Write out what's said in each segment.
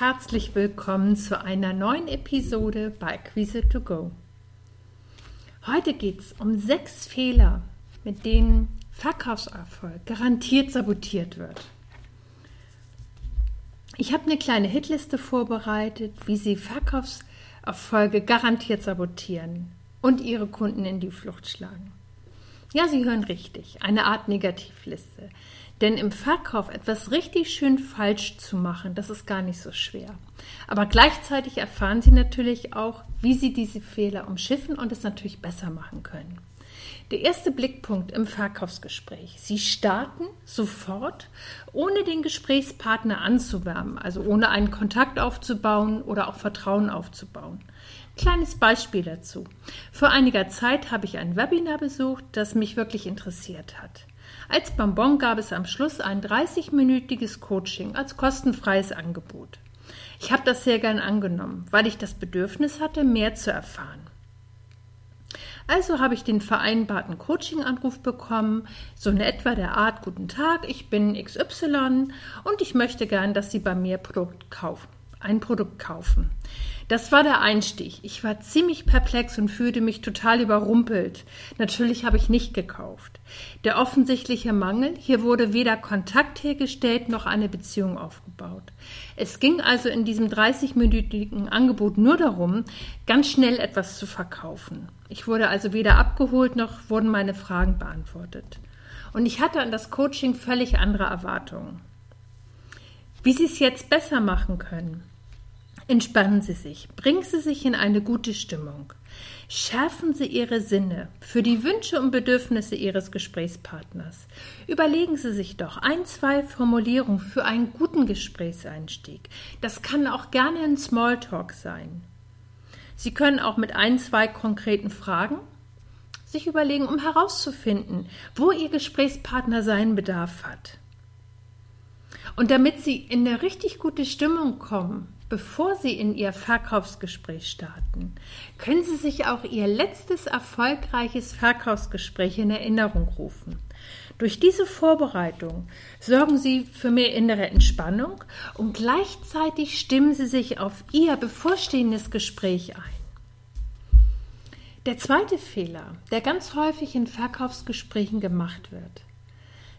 Herzlich willkommen zu einer neuen Episode bei Acquise to Go. Heute geht es um sechs Fehler, mit denen Verkaufserfolg garantiert sabotiert wird. Ich habe eine kleine Hitliste vorbereitet, wie Sie Verkaufserfolge garantiert sabotieren und Ihre Kunden in die Flucht schlagen. Ja, Sie hören richtig, eine Art Negativliste. Denn im Verkauf etwas richtig schön falsch zu machen, das ist gar nicht so schwer. Aber gleichzeitig erfahren Sie natürlich auch, wie Sie diese Fehler umschiffen und es natürlich besser machen können. Der erste Blickpunkt im Verkaufsgespräch. Sie starten sofort, ohne den Gesprächspartner anzuwärmen, also ohne einen Kontakt aufzubauen oder auch Vertrauen aufzubauen. Kleines Beispiel dazu. Vor einiger Zeit habe ich ein Webinar besucht, das mich wirklich interessiert hat. Als Bonbon gab es am Schluss ein 30-minütiges Coaching als kostenfreies Angebot. Ich habe das sehr gern angenommen, weil ich das Bedürfnis hatte, mehr zu erfahren. Also habe ich den vereinbarten Coaching-Anruf bekommen, so in etwa der Art Guten Tag, ich bin XY und ich möchte gern, dass Sie bei mir Produkt kaufen, ein Produkt kaufen. Das war der Einstieg. Ich war ziemlich perplex und fühlte mich total überrumpelt. Natürlich habe ich nicht gekauft. Der offensichtliche Mangel, hier wurde weder Kontakt hergestellt noch eine Beziehung aufgebaut. Es ging also in diesem 30-minütigen Angebot nur darum, ganz schnell etwas zu verkaufen. Ich wurde also weder abgeholt noch wurden meine Fragen beantwortet. Und ich hatte an das Coaching völlig andere Erwartungen. Wie Sie es jetzt besser machen können, Entspannen Sie sich, bringen Sie sich in eine gute Stimmung. Schärfen Sie Ihre Sinne für die Wünsche und Bedürfnisse Ihres Gesprächspartners. Überlegen Sie sich doch ein, zwei Formulierungen für einen guten Gesprächseinstieg. Das kann auch gerne ein Smalltalk sein. Sie können auch mit ein, zwei konkreten Fragen sich überlegen, um herauszufinden, wo Ihr Gesprächspartner seinen Bedarf hat. Und damit Sie in eine richtig gute Stimmung kommen, Bevor Sie in Ihr Verkaufsgespräch starten, können Sie sich auch Ihr letztes erfolgreiches Verkaufsgespräch in Erinnerung rufen. Durch diese Vorbereitung sorgen Sie für mehr innere Entspannung und gleichzeitig stimmen Sie sich auf Ihr bevorstehendes Gespräch ein. Der zweite Fehler, der ganz häufig in Verkaufsgesprächen gemacht wird.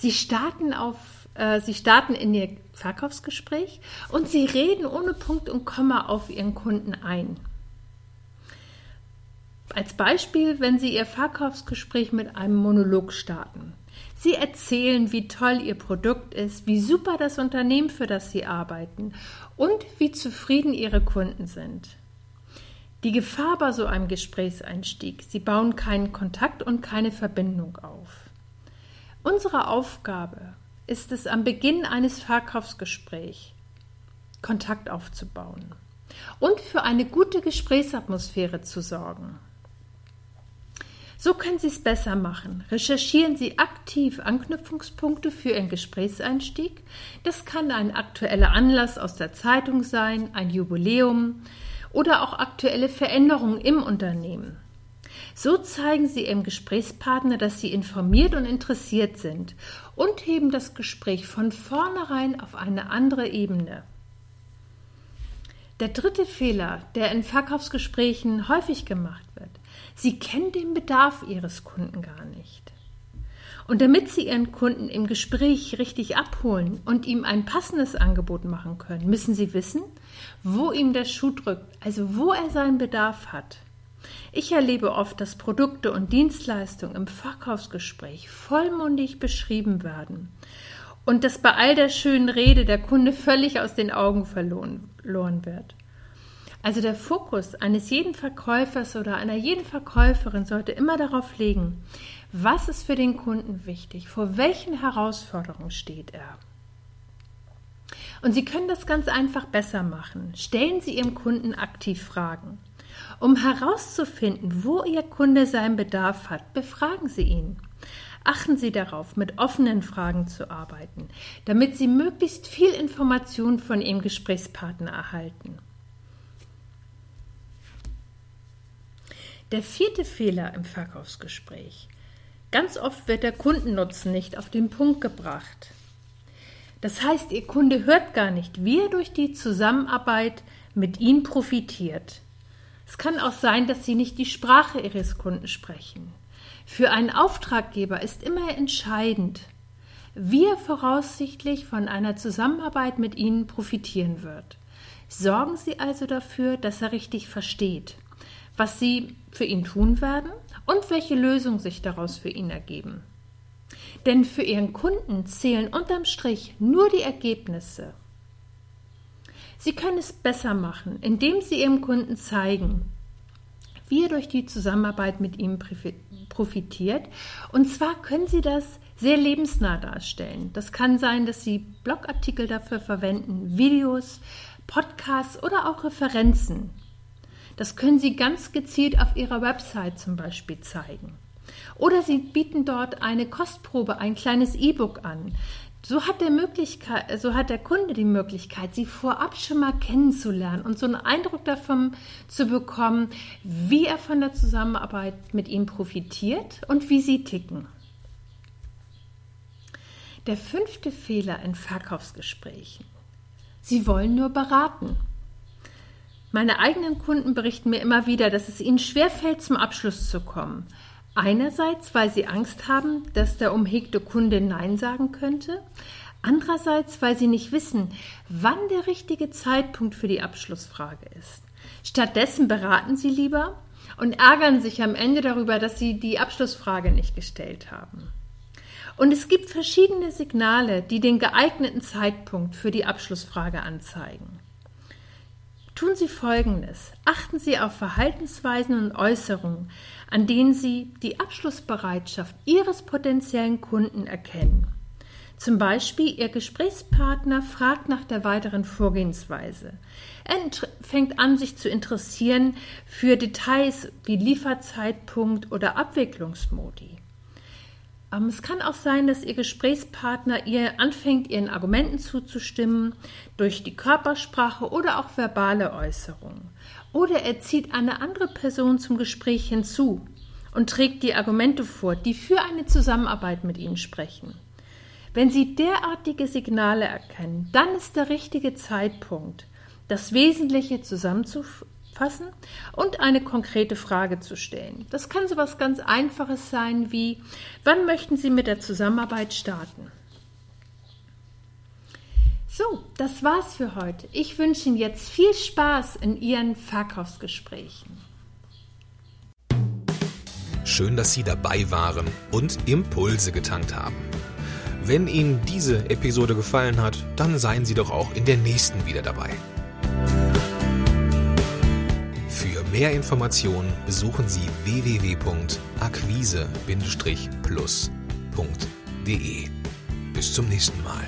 Sie starten auf äh, Sie starten in Ihr Verkaufsgespräch und Sie reden ohne Punkt und Komma auf Ihren Kunden ein. Als Beispiel, wenn Sie Ihr Verkaufsgespräch mit einem Monolog starten. Sie erzählen, wie toll Ihr Produkt ist, wie super das Unternehmen, für das Sie arbeiten und wie zufrieden Ihre Kunden sind. Die Gefahr bei so einem Gesprächseinstieg, Sie bauen keinen Kontakt und keine Verbindung auf. Unsere Aufgabe ist es am Beginn eines Verkaufsgesprächs, Kontakt aufzubauen und für eine gute Gesprächsatmosphäre zu sorgen. So können Sie es besser machen. Recherchieren Sie aktiv Anknüpfungspunkte für Ihren Gesprächseinstieg. Das kann ein aktueller Anlass aus der Zeitung sein, ein Jubiläum oder auch aktuelle Veränderungen im Unternehmen. So zeigen Sie Ihrem Gesprächspartner, dass Sie informiert und interessiert sind und heben das Gespräch von vornherein auf eine andere Ebene. Der dritte Fehler, der in Verkaufsgesprächen häufig gemacht wird, Sie kennen den Bedarf Ihres Kunden gar nicht. Und damit Sie Ihren Kunden im Gespräch richtig abholen und ihm ein passendes Angebot machen können, müssen Sie wissen, wo ihm der Schuh drückt, also wo er seinen Bedarf hat. Ich erlebe oft, dass Produkte und Dienstleistungen im Verkaufsgespräch vollmundig beschrieben werden und dass bei all der schönen Rede der Kunde völlig aus den Augen verloren wird. Also der Fokus eines jeden Verkäufers oder einer jeden Verkäuferin sollte immer darauf liegen, was ist für den Kunden wichtig, vor welchen Herausforderungen steht er. Und Sie können das ganz einfach besser machen. Stellen Sie Ihrem Kunden aktiv Fragen. Um herauszufinden, wo Ihr Kunde seinen Bedarf hat, befragen Sie ihn. Achten Sie darauf, mit offenen Fragen zu arbeiten, damit Sie möglichst viel Information von Ihrem Gesprächspartner erhalten. Der vierte Fehler im Verkaufsgespräch. Ganz oft wird der Kundennutzen nicht auf den Punkt gebracht. Das heißt, Ihr Kunde hört gar nicht, wie er durch die Zusammenarbeit mit Ihnen profitiert. Es kann auch sein, dass Sie nicht die Sprache Ihres Kunden sprechen. Für einen Auftraggeber ist immer entscheidend, wie er voraussichtlich von einer Zusammenarbeit mit Ihnen profitieren wird. Sorgen Sie also dafür, dass er richtig versteht, was Sie für ihn tun werden und welche Lösungen sich daraus für ihn ergeben. Denn für Ihren Kunden zählen unterm Strich nur die Ergebnisse. Sie können es besser machen, indem Sie Ihrem Kunden zeigen, wie er durch die Zusammenarbeit mit ihm profitiert. Und zwar können Sie das sehr lebensnah darstellen. Das kann sein, dass Sie Blogartikel dafür verwenden, Videos, Podcasts oder auch Referenzen. Das können Sie ganz gezielt auf Ihrer Website zum Beispiel zeigen. Oder Sie bieten dort eine Kostprobe, ein kleines E-Book an. So hat, der Möglichkeit, so hat der Kunde die Möglichkeit, sie vorab schon mal kennenzulernen und so einen Eindruck davon zu bekommen, wie er von der Zusammenarbeit mit ihm profitiert und wie sie ticken. Der fünfte Fehler in Verkaufsgesprächen. Sie wollen nur beraten. Meine eigenen Kunden berichten mir immer wieder, dass es ihnen schwerfällt, zum Abschluss zu kommen. Einerseits, weil sie Angst haben, dass der umhegte Kunde Nein sagen könnte. Andererseits, weil sie nicht wissen, wann der richtige Zeitpunkt für die Abschlussfrage ist. Stattdessen beraten sie lieber und ärgern sich am Ende darüber, dass sie die Abschlussfrage nicht gestellt haben. Und es gibt verschiedene Signale, die den geeigneten Zeitpunkt für die Abschlussfrage anzeigen. Tun Sie Folgendes. Achten Sie auf Verhaltensweisen und Äußerungen, an denen Sie die Abschlussbereitschaft Ihres potenziellen Kunden erkennen. Zum Beispiel Ihr Gesprächspartner fragt nach der weiteren Vorgehensweise. Er fängt an, sich zu interessieren für Details wie Lieferzeitpunkt oder Abwicklungsmodi. Ähm, es kann auch sein, dass Ihr Gesprächspartner ihr anfängt, Ihren Argumenten zuzustimmen, durch die Körpersprache oder auch verbale Äußerungen. Oder er zieht eine andere Person zum Gespräch hinzu und trägt die Argumente vor, die für eine Zusammenarbeit mit Ihnen sprechen. Wenn Sie derartige Signale erkennen, dann ist der richtige Zeitpunkt, das Wesentliche zusammenzufassen fassen und eine konkrete Frage zu stellen. Das kann so etwas ganz Einfaches sein wie, wann möchten Sie mit der Zusammenarbeit starten? So, das war's für heute. Ich wünsche Ihnen jetzt viel Spaß in Ihren Verkaufsgesprächen. Schön, dass Sie dabei waren und Impulse getankt haben. Wenn Ihnen diese Episode gefallen hat, dann seien Sie doch auch in der nächsten wieder dabei. Mehr Informationen besuchen Sie www.akquise-plus.de. Bis zum nächsten Mal.